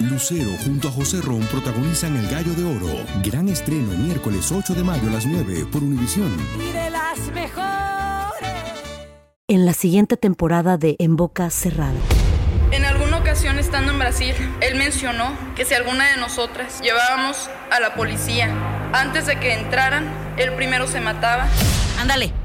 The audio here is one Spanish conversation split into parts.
Lucero junto a José Ron protagonizan El Gallo de Oro. Gran estreno miércoles 8 de mayo a las 9 por Univisión. Y de las mejores. En la siguiente temporada de En Boca Cerrada. En alguna ocasión estando en Brasil, él mencionó que si alguna de nosotras llevábamos a la policía antes de que entraran, él primero se mataba. Ándale,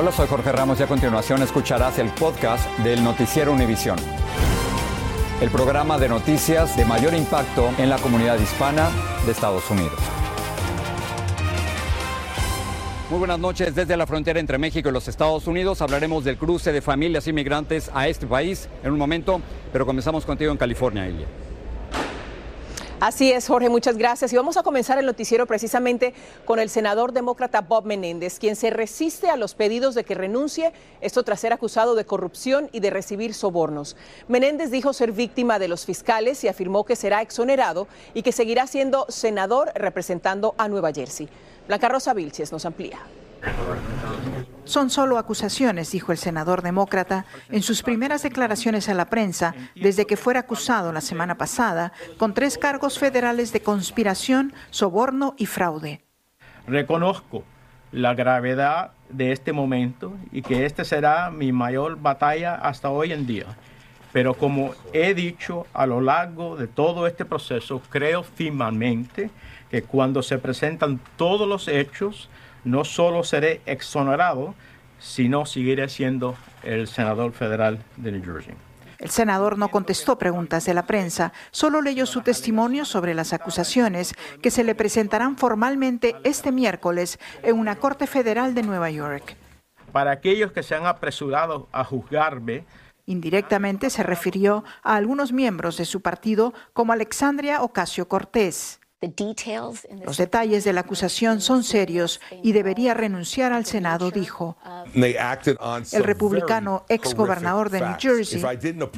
Hola, soy Jorge Ramos y a continuación escucharás el podcast del Noticiero Univisión. El programa de noticias de mayor impacto en la comunidad hispana de Estados Unidos. Muy buenas noches desde la frontera entre México y los Estados Unidos. Hablaremos del cruce de familias inmigrantes a este país en un momento, pero comenzamos contigo en California, Ilia. Así es, Jorge, muchas gracias. Y vamos a comenzar el noticiero precisamente con el senador demócrata Bob Menéndez, quien se resiste a los pedidos de que renuncie, esto tras ser acusado de corrupción y de recibir sobornos. Menéndez dijo ser víctima de los fiscales y afirmó que será exonerado y que seguirá siendo senador representando a Nueva Jersey. Blanca Rosa Vilches nos amplía. Son solo acusaciones, dijo el senador demócrata en sus primeras declaraciones a la prensa desde que fuera acusado la semana pasada con tres cargos federales de conspiración, soborno y fraude. Reconozco la gravedad de este momento y que esta será mi mayor batalla hasta hoy en día. Pero como he dicho a lo largo de todo este proceso, creo firmemente que cuando se presentan todos los hechos, no solo seré exonerado, sino seguiré siendo el senador federal de New Jersey. El senador no contestó preguntas de la prensa, solo leyó su testimonio sobre las acusaciones que se le presentarán formalmente este miércoles en una corte federal de Nueva York. Para aquellos que se han apresurado a juzgarme, Indirectamente se refirió a algunos miembros de su partido como Alexandria Ocasio Cortés. Los detalles de la acusación son serios y debería renunciar al Senado, dijo. El republicano ex gobernador de New Jersey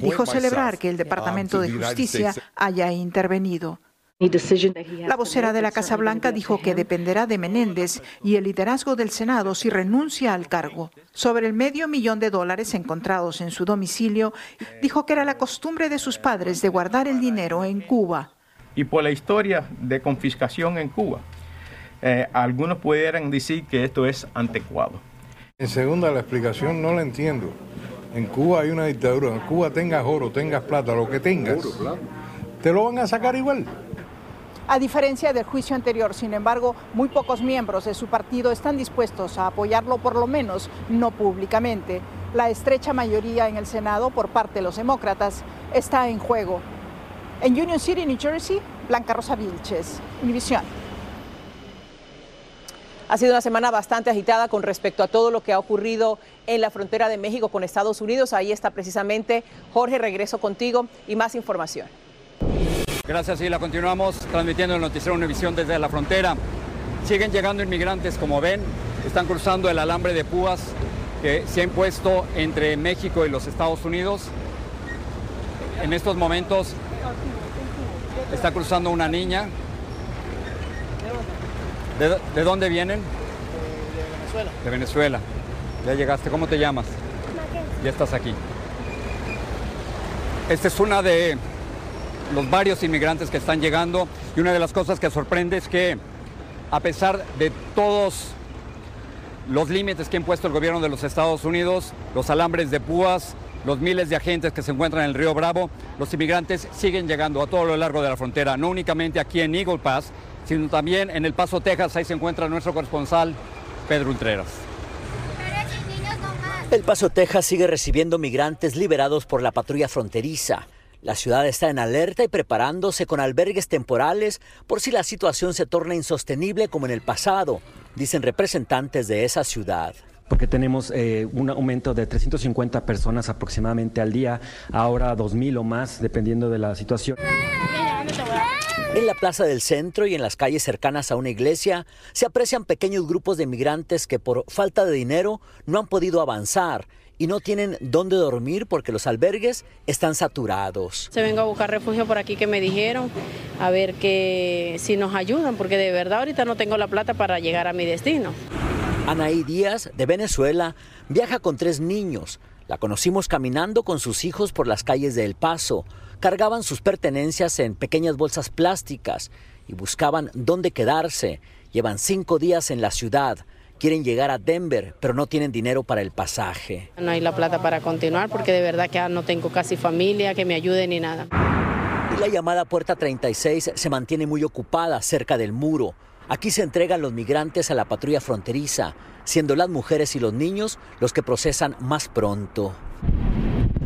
dijo celebrar que el Departamento de Justicia haya intervenido. La vocera de la Casa Blanca dijo que dependerá de Menéndez y el liderazgo del Senado si renuncia al cargo. Sobre el medio millón de dólares encontrados en su domicilio, dijo que era la costumbre de sus padres de guardar el dinero en Cuba y por la historia de confiscación en Cuba. Eh, algunos pudieran decir que esto es anticuado. En segunda, la explicación no la entiendo. En Cuba hay una dictadura. En Cuba tengas oro, tengas plata, lo que tengas, te lo van a sacar igual. A diferencia del juicio anterior, sin embargo, muy pocos miembros de su partido están dispuestos a apoyarlo, por lo menos no públicamente. La estrecha mayoría en el Senado por parte de los demócratas está en juego. En Union City, New Jersey, Blanca Rosa Vilches, Univision. Ha sido una semana bastante agitada con respecto a todo lo que ha ocurrido en la frontera de México con Estados Unidos. Ahí está precisamente Jorge, regreso contigo y más información. Gracias, la Continuamos transmitiendo el noticiero Univisión desde la frontera. Siguen llegando inmigrantes, como ven, están cruzando el alambre de púas que se ha impuesto entre México y los Estados Unidos. En estos momentos Está cruzando una niña. ¿De, dónde vienen? De, Venezuela. De Venezuela. Ya llegaste. ¿Cómo te llamas? Ya estás aquí. Esta es una de los varios inmigrantes que están llegando y una de las cosas que sorprende es que a pesar de todos los límites que ha impuesto el gobierno de los Estados Unidos, los alambres de púas, los miles de agentes que se encuentran en el río Bravo, los inmigrantes siguen llegando a todo lo largo de la frontera, no únicamente aquí en Eagle Pass, sino también en El Paso, Texas, ahí se encuentra nuestro corresponsal Pedro Ultreras. El Paso, Texas sigue recibiendo migrantes liberados por la patrulla fronteriza. La ciudad está en alerta y preparándose con albergues temporales por si la situación se torna insostenible como en el pasado, dicen representantes de esa ciudad porque tenemos eh, un aumento de 350 personas aproximadamente al día, ahora 2.000 o más, dependiendo de la situación. En la plaza del centro y en las calles cercanas a una iglesia se aprecian pequeños grupos de migrantes que por falta de dinero no han podido avanzar y no tienen dónde dormir porque los albergues están saturados. Se vengo a buscar refugio por aquí que me dijeron, a ver que si nos ayudan, porque de verdad ahorita no tengo la plata para llegar a mi destino. Anaí Díaz, de Venezuela, viaja con tres niños. La conocimos caminando con sus hijos por las calles de El Paso. Cargaban sus pertenencias en pequeñas bolsas plásticas y buscaban dónde quedarse. Llevan cinco días en la ciudad. Quieren llegar a Denver, pero no tienen dinero para el pasaje. No hay la plata para continuar porque de verdad que no tengo casi familia que me ayude ni nada. Y la llamada Puerta 36 se mantiene muy ocupada cerca del muro. Aquí se entregan los migrantes a la patrulla fronteriza, siendo las mujeres y los niños los que procesan más pronto.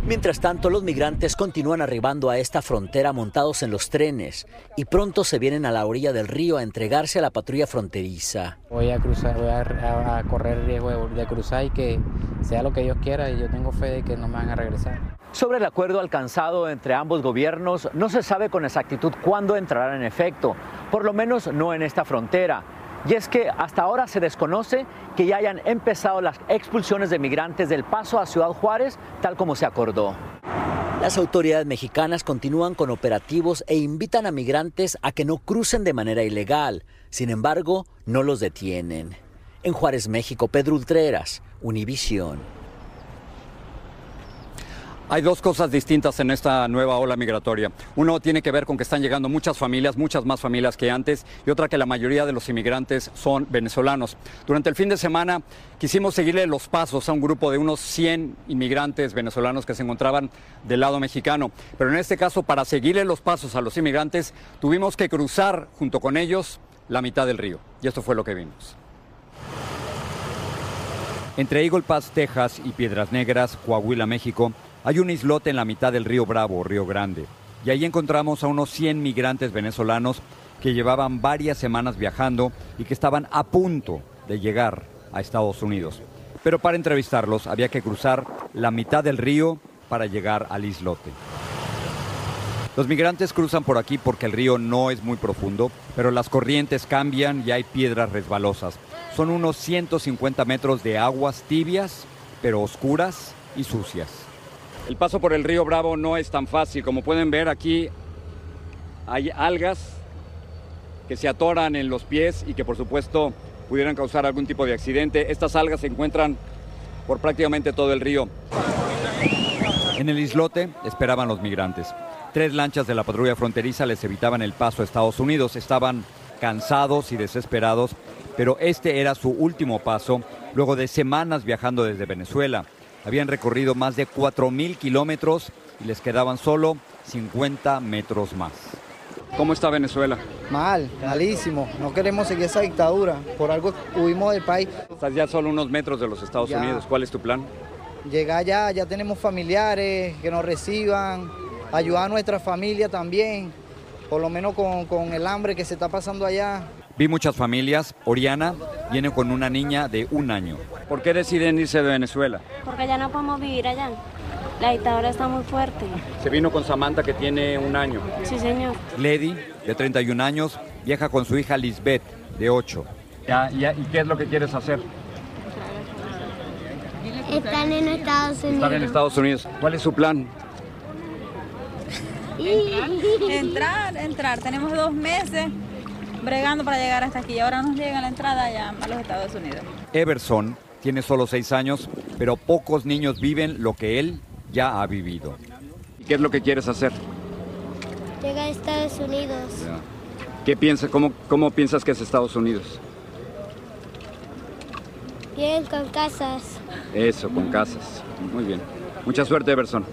Mientras tanto, los migrantes continúan arribando a esta frontera montados en los trenes y pronto se vienen a la orilla del río a entregarse a la patrulla fronteriza. Voy a cruzar, voy a, correr el riesgo de, cruzar y que sea lo que Dios quiera y yo tengo fe de que no me van a regresar. Sobre el acuerdo alcanzado entre ambos gobiernos, no se sabe con exactitud cuándo entrará en efecto, por lo menos no en esta frontera. Y es que hasta ahora se desconoce que ya hayan empezado las expulsiones de migrantes del paso a Ciudad Juárez, tal como se acordó. Las autoridades mexicanas continúan con operativos e invitan a migrantes a que no crucen de manera ilegal. Sin embargo, no los detienen. En Juárez, México, Pedro Ultreras, Univisión. Hay dos cosas distintas en esta nueva ola migratoria. Uno tiene que ver con que están llegando muchas familias, muchas más familias que antes, y otra que la mayoría de los inmigrantes son venezolanos. Durante el fin de semana quisimos seguirle los pasos a un grupo de unos 100 inmigrantes venezolanos que se encontraban del lado mexicano. Pero en este caso, para seguirle los pasos a los inmigrantes, tuvimos que cruzar junto con ellos la mitad del río. Y esto fue lo que vimos. Entre Eagle Pass, Texas y Piedras Negras, Coahuila, México, hay un islote en la mitad del río Bravo, Río Grande, y ahí encontramos a unos 100 migrantes venezolanos que llevaban varias semanas viajando y que estaban a punto de llegar a Estados Unidos. Pero para entrevistarlos había que cruzar la mitad del río para llegar al islote. Los migrantes cruzan por aquí porque el río no es muy profundo, pero las corrientes cambian y hay piedras resbalosas. Son unos 150 metros de aguas tibias, pero oscuras y sucias. El paso por el río Bravo no es tan fácil. Como pueden ver aquí hay algas que se atoran en los pies y que por supuesto pudieran causar algún tipo de accidente. Estas algas se encuentran por prácticamente todo el río. En el islote esperaban los migrantes. Tres lanchas de la patrulla fronteriza les evitaban el paso a Estados Unidos. Estaban cansados y desesperados, pero este era su último paso luego de semanas viajando desde Venezuela. Habían recorrido más de 4.000 kilómetros y les quedaban solo 50 metros más. ¿Cómo está Venezuela? Mal, malísimo. No queremos seguir esa dictadura. Por algo huimos del país. Estás ya solo unos metros de los Estados Unidos. ¿Cuál es tu plan? Llegar allá, ya tenemos familiares que nos reciban, ayudar a nuestra familia también, por lo menos con, con el hambre que se está pasando allá. Vi muchas familias. Oriana viene con una niña de un año. ¿Por qué deciden irse de Venezuela? Porque ya no podemos vivir allá. La dictadura está muy fuerte. Se vino con Samantha que tiene un año. Sí, señor. Lady, de 31 años, viaja con su hija Lisbeth, de 8. ¿Y qué es lo que quieres hacer? Están en Estados Unidos. Están en Estados Unidos. ¿Cuál es su plan? Entrar, entrar. Tenemos dos meses bregando para llegar hasta aquí. Ahora nos llega la entrada ya a los Estados Unidos. Everson tiene solo seis años, pero pocos niños viven lo que él ya ha vivido. ¿Y qué es lo que quieres hacer? Llegar a Estados Unidos. ¿Qué piensas, cómo, cómo piensas que es Estados Unidos? Bien, con casas. Eso, con casas. Muy bien. Mucha suerte, Everson.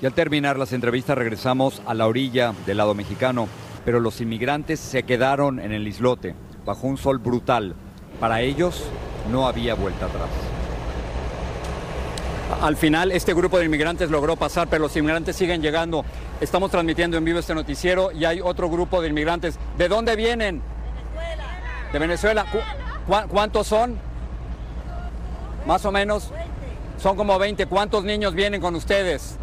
Y al terminar las entrevistas regresamos a la orilla del lado mexicano pero los inmigrantes se quedaron en el islote, bajo un sol brutal. Para ellos no había vuelta atrás. Al final este grupo de inmigrantes logró pasar, pero los inmigrantes siguen llegando. Estamos transmitiendo en vivo este noticiero y hay otro grupo de inmigrantes. ¿De dónde vienen? De Venezuela. ¿Cuántos son? Más o menos. Son como 20. ¿Cuántos niños vienen con ustedes?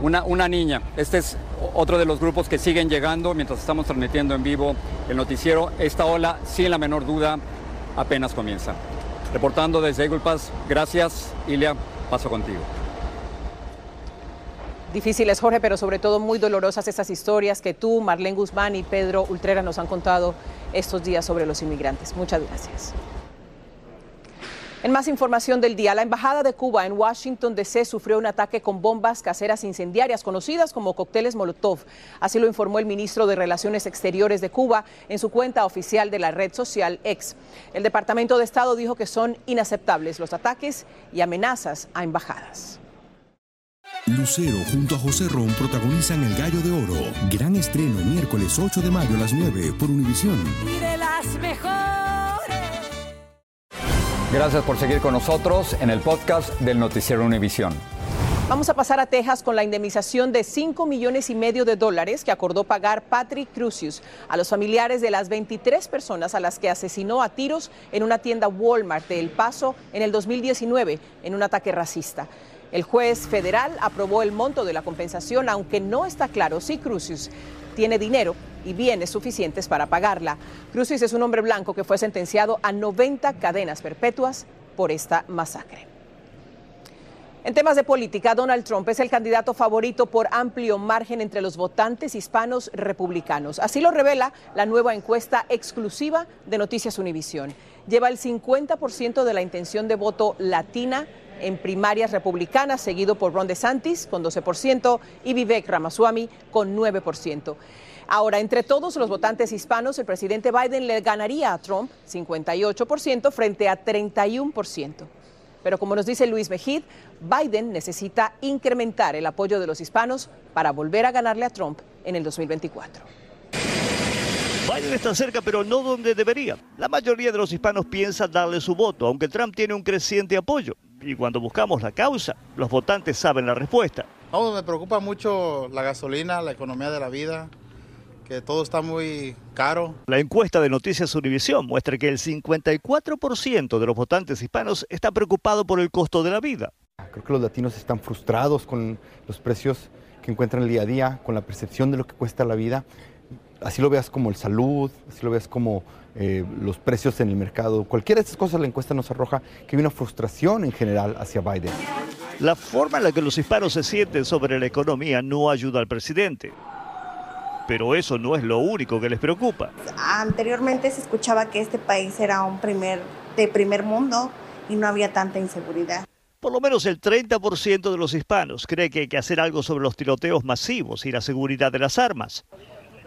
Una, una niña. Este es otro de los grupos que siguen llegando mientras estamos transmitiendo en vivo el noticiero. Esta ola, sin la menor duda, apenas comienza. Reportando desde Eagle gracias, Ilia, paso contigo. Difíciles, Jorge, pero sobre todo muy dolorosas esas historias que tú, Marlene Guzmán y Pedro Ultrera nos han contado estos días sobre los inmigrantes. Muchas gracias. En más información del día, la Embajada de Cuba en Washington DC sufrió un ataque con bombas caseras incendiarias conocidas como cócteles Molotov. Así lo informó el ministro de Relaciones Exteriores de Cuba en su cuenta oficial de la red social X. El Departamento de Estado dijo que son inaceptables los ataques y amenazas a embajadas. Lucero junto a José Ron protagonizan El Gallo de Oro. Gran estreno miércoles 8 de mayo a las 9 por Univisión. Gracias por seguir con nosotros en el podcast del Noticiero Univisión. Vamos a pasar a Texas con la indemnización de 5 millones y medio de dólares que acordó pagar Patrick Crucius a los familiares de las 23 personas a las que asesinó a tiros en una tienda Walmart de El Paso en el 2019 en un ataque racista. El juez federal aprobó el monto de la compensación, aunque no está claro si Crucius tiene dinero y bienes suficientes para pagarla. Crucius es un hombre blanco que fue sentenciado a 90 cadenas perpetuas por esta masacre. En temas de política, Donald Trump es el candidato favorito por amplio margen entre los votantes hispanos republicanos. Así lo revela la nueva encuesta exclusiva de Noticias Univisión. Lleva el 50% de la intención de voto latina en primarias republicanas, seguido por Ron DeSantis con 12% y Vivek Ramaswamy con 9%. Ahora, entre todos los votantes hispanos, el presidente Biden le ganaría a Trump 58% frente a 31%. Pero como nos dice Luis Mejid, Biden necesita incrementar el apoyo de los hispanos para volver a ganarle a Trump en el 2024. Biden está cerca, pero no donde debería. La mayoría de los hispanos piensa darle su voto, aunque Trump tiene un creciente apoyo. Y cuando buscamos la causa, los votantes saben la respuesta. No, me preocupa mucho la gasolina, la economía de la vida, que todo está muy caro. La encuesta de Noticias Univisión muestra que el 54% de los votantes hispanos está preocupado por el costo de la vida. Creo que los latinos están frustrados con los precios que encuentran el día a día, con la percepción de lo que cuesta la vida. Así lo veas como el salud, así lo veas como eh, los precios en el mercado. Cualquiera de estas cosas la encuesta nos arroja que hay una frustración en general hacia Biden. La forma en la que los hispanos se sienten sobre la economía no ayuda al presidente. Pero eso no es lo único que les preocupa. Anteriormente se escuchaba que este país era un primer, de primer mundo y no había tanta inseguridad. Por lo menos el 30% de los hispanos cree que hay que hacer algo sobre los tiroteos masivos y la seguridad de las armas.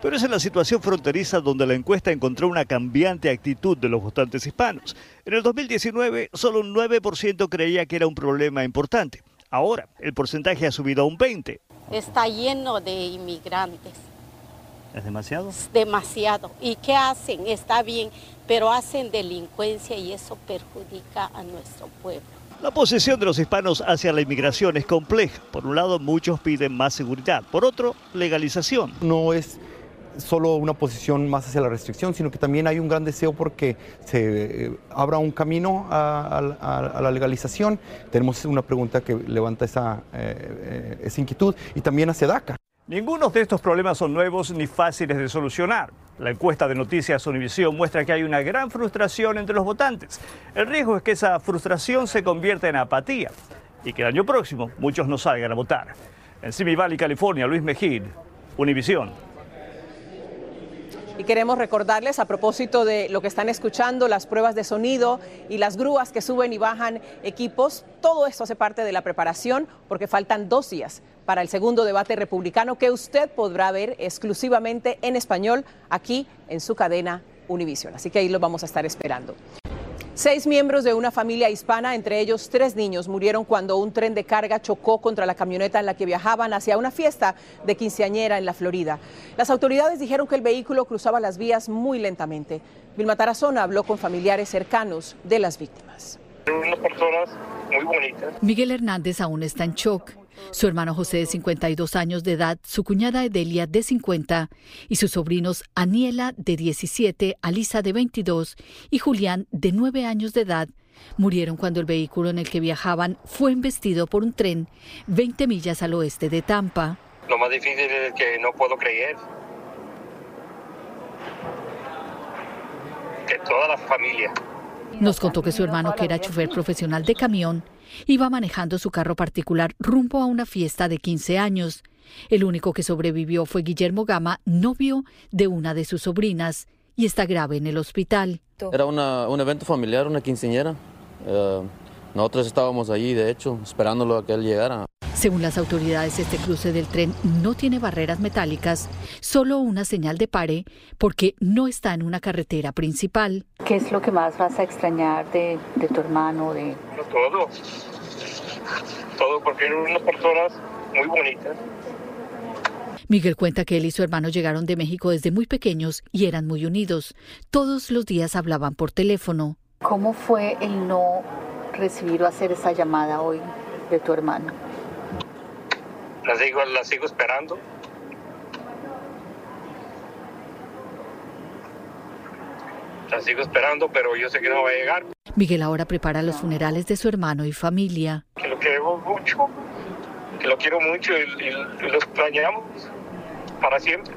Pero es en la situación fronteriza donde la encuesta encontró una cambiante actitud de los votantes hispanos. En el 2019, solo un 9% creía que era un problema importante. Ahora, el porcentaje ha subido a un 20%. Está lleno de inmigrantes. ¿Es demasiado? Es demasiado. ¿Y qué hacen? Está bien, pero hacen delincuencia y eso perjudica a nuestro pueblo. La posición de los hispanos hacia la inmigración es compleja. Por un lado, muchos piden más seguridad. Por otro, legalización. No es solo una posición más hacia la restricción, sino que también hay un gran deseo porque se eh, abra un camino a, a, a, la legalización. Tenemos una pregunta que levanta esa, eh, eh, esa inquietud y también hacia DACA. Ninguno de estos problemas son nuevos ni fáciles de solucionar. La encuesta de Noticias Univisión muestra que hay una gran frustración entre los votantes. El riesgo es que esa frustración se convierta en apatía y que el año próximo muchos no salgan a votar. En Simi Valley, California, Luis Mejid, Univisión. Y queremos recordarles a propósito de lo que están escuchando, las pruebas de sonido y las grúas que suben y bajan equipos, todo esto hace parte de la preparación porque faltan dos días para el segundo debate republicano que usted podrá ver exclusivamente en español aquí en su cadena Univision. Así que ahí lo vamos a estar esperando. Seis miembros de una familia hispana, entre ellos tres niños, murieron cuando un tren de carga chocó contra la camioneta en la que viajaban hacia una fiesta de quinceañera en la Florida. Las autoridades dijeron que el vehículo cruzaba las vías muy lentamente. Vilma Tarazona habló con familiares cercanos de las víctimas. Unas personas muy bonitas. Miguel Hernández aún está en shock. Su hermano José de 52 años de edad, su cuñada Edelia de 50 y sus sobrinos Aniela de 17, Alisa de 22 y Julián de 9 años de edad Murieron cuando el vehículo en el que viajaban fue embestido por un tren 20 millas al oeste de Tampa. Lo más difícil es que no puedo creer que toda la familia. Nos contó que su hermano, que era chofer profesional de camión, iba manejando su carro particular rumbo a una fiesta de 15 años. El único que sobrevivió fue Guillermo Gama, novio de una de sus sobrinas, y está grave en el hospital. Era un evento familiar, una quinceañera. Eh, nosotros estábamos allí, de hecho, esperándolo a que él llegara. Según las autoridades, este cruce del tren no tiene barreras metálicas, solo una señal de pare porque no está en una carretera principal. ¿Qué es lo que más vas a extrañar de, de tu hermano? De... Todo. Todo porque eran unas personas muy bonitas. Miguel cuenta que él y su hermano llegaron de México desde muy pequeños y eran muy unidos. Todos los días hablaban por teléfono. ¿Cómo fue el no recibir o hacer esa llamada hoy de tu hermano? La sigo, la sigo esperando. La sigo esperando, pero yo sé que no va a llegar. Miguel ahora prepara los funerales de su hermano y familia. Que lo queremos mucho, que lo quiero mucho y, y, y lo extrañamos para siempre.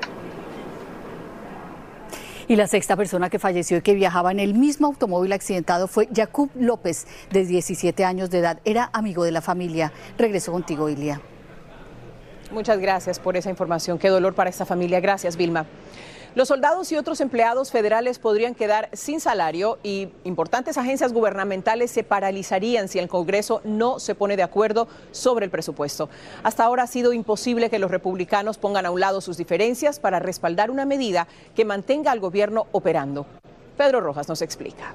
Y la sexta persona que falleció y que viajaba en el mismo automóvil accidentado fue Jacob López, de 17 años de edad. Era amigo de la familia. Regreso contigo, Ilia. Muchas gracias por esa información. Qué dolor para esta familia. Gracias, Vilma. Los soldados y otros empleados federales podrían quedar sin salario y importantes agencias gubernamentales se paralizarían si el Congreso no se pone de acuerdo sobre el presupuesto. Hasta ahora ha sido imposible que los republicanos pongan a un lado sus diferencias para respaldar una medida que mantenga al gobierno operando. Pedro Rojas nos explica.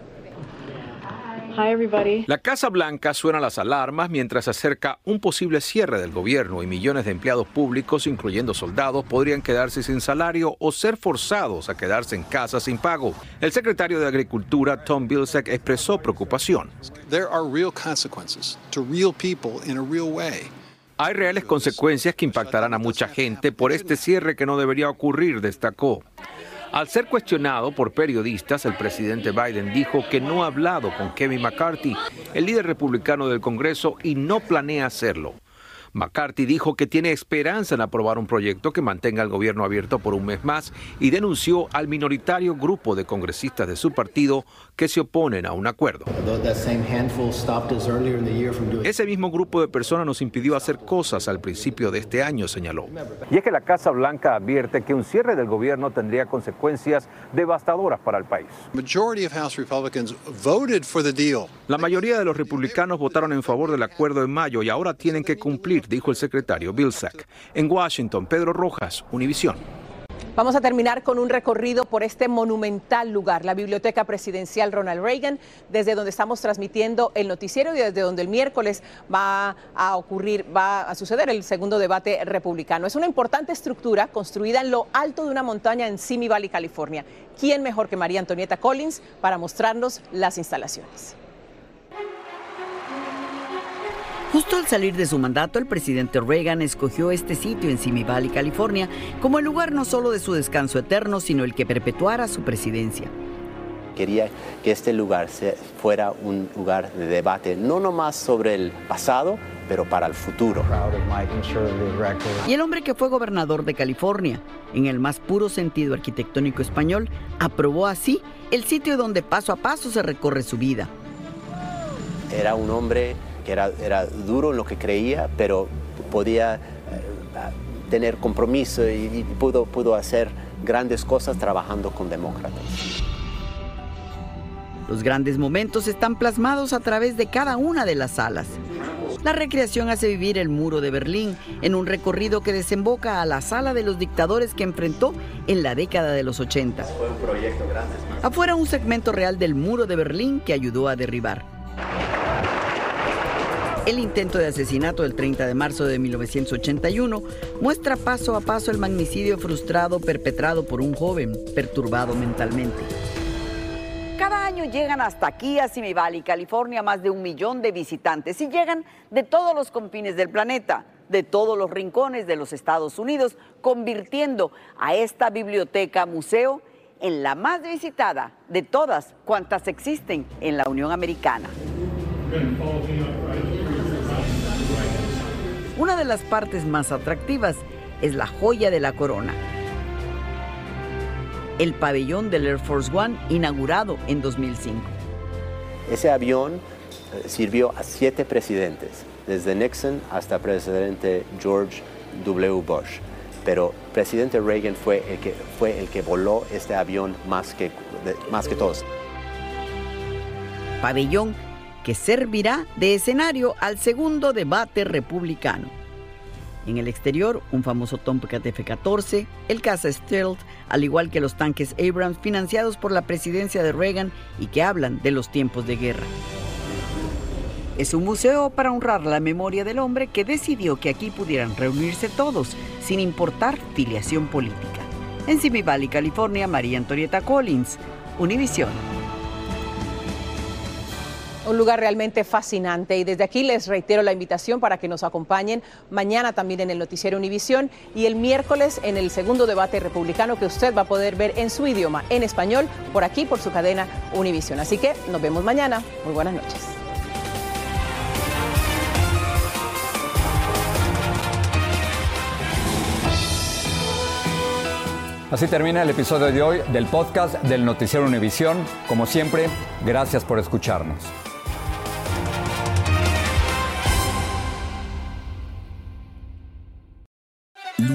La Casa Blanca suena las alarmas mientras se acerca un posible cierre del gobierno y millones de empleados públicos, incluyendo soldados, podrían quedarse sin salario o ser forzados a quedarse en casa sin pago. El secretario de Agricultura, Tom Vilsack, expresó preocupación. Hay reales consecuencias que impactarán a mucha gente por este cierre que no debería ocurrir, destacó. Al ser cuestionado por periodistas, el presidente Biden dijo que no ha hablado con Kevin McCarthy, el líder republicano del Congreso, y no planea hacerlo. McCarthy dijo que tiene esperanza en aprobar un proyecto que mantenga al gobierno abierto por un mes más y denunció al minoritario grupo de congresistas de su partido que se oponen a un acuerdo. Ese mismo grupo de personas nos impidió hacer cosas al principio de este año, señaló. Y es que la Casa Blanca advierte que un cierre del gobierno tendría consecuencias devastadoras para el país. La mayoría de los republicanos votaron en favor del acuerdo en mayo y ahora tienen que cumplir dijo el secretario Bill Sack. En Washington, Pedro Rojas, Univisión. Vamos a terminar con un recorrido por este monumental lugar, la Biblioteca Presidencial Ronald Reagan, desde donde estamos transmitiendo el noticiero y desde donde el miércoles va a ocurrir, va a suceder el segundo debate republicano. Es una importante estructura construida en lo alto de una montaña en Simi Valley, California. ¿Quién mejor que María Antonieta Collins para mostrarnos las instalaciones? Justo al salir de su mandato, el presidente Reagan escogió este sitio en Simi Valley, California, como el lugar no solo de su descanso eterno, sino el que perpetuara su presidencia. Quería que este lugar fuera un lugar de debate, no nomás sobre el pasado, pero para el futuro. Y el hombre que fue gobernador de California, en el más puro sentido arquitectónico español, aprobó así el sitio donde paso a paso se recorre su vida. Era un hombre que era, era duro en lo que creía, pero podía eh, tener compromiso y, y pudo, pudo hacer grandes cosas trabajando con demócratas. Los grandes momentos están plasmados a través de cada una de las salas. La recreación hace vivir el muro de Berlín en un recorrido que desemboca a la sala de los dictadores que enfrentó en la década de los 80. Fue un proyecto grande. Afuera un segmento real del muro de Berlín que ayudó a derribar. El intento de asesinato del 30 de marzo de 1981 muestra paso a paso el magnicidio frustrado perpetrado por un joven perturbado mentalmente. Cada año llegan hasta aquí, a Simi Valley, California, más de un millón de visitantes y llegan de todos los confines del planeta, de todos los rincones de los Estados Unidos, convirtiendo a esta biblioteca museo en la más visitada de todas cuantas existen en la Unión Americana. Una de las partes más atractivas es la joya de la corona. El pabellón del Air Force One inaugurado en 2005. Ese avión eh, sirvió a siete presidentes, desde Nixon hasta presidente George W. Bush. Pero presidente Reagan fue el que, fue el que voló este avión más que, más que todos. Pabellón que servirá de escenario al segundo debate republicano. En el exterior, un famoso Tomcat F-14, el caza Stealth, al igual que los tanques Abrams financiados por la presidencia de Reagan y que hablan de los tiempos de guerra. Es un museo para honrar la memoria del hombre que decidió que aquí pudieran reunirse todos, sin importar filiación política. En Simi Valley, California, María Antonieta Collins, Univision. Un lugar realmente fascinante y desde aquí les reitero la invitación para que nos acompañen mañana también en el noticiero Univisión y el miércoles en el segundo debate republicano que usted va a poder ver en su idioma, en español, por aquí, por su cadena Univisión. Así que nos vemos mañana. Muy buenas noches. Así termina el episodio de hoy del podcast del Noticiero Univisión. Como siempre, gracias por escucharnos.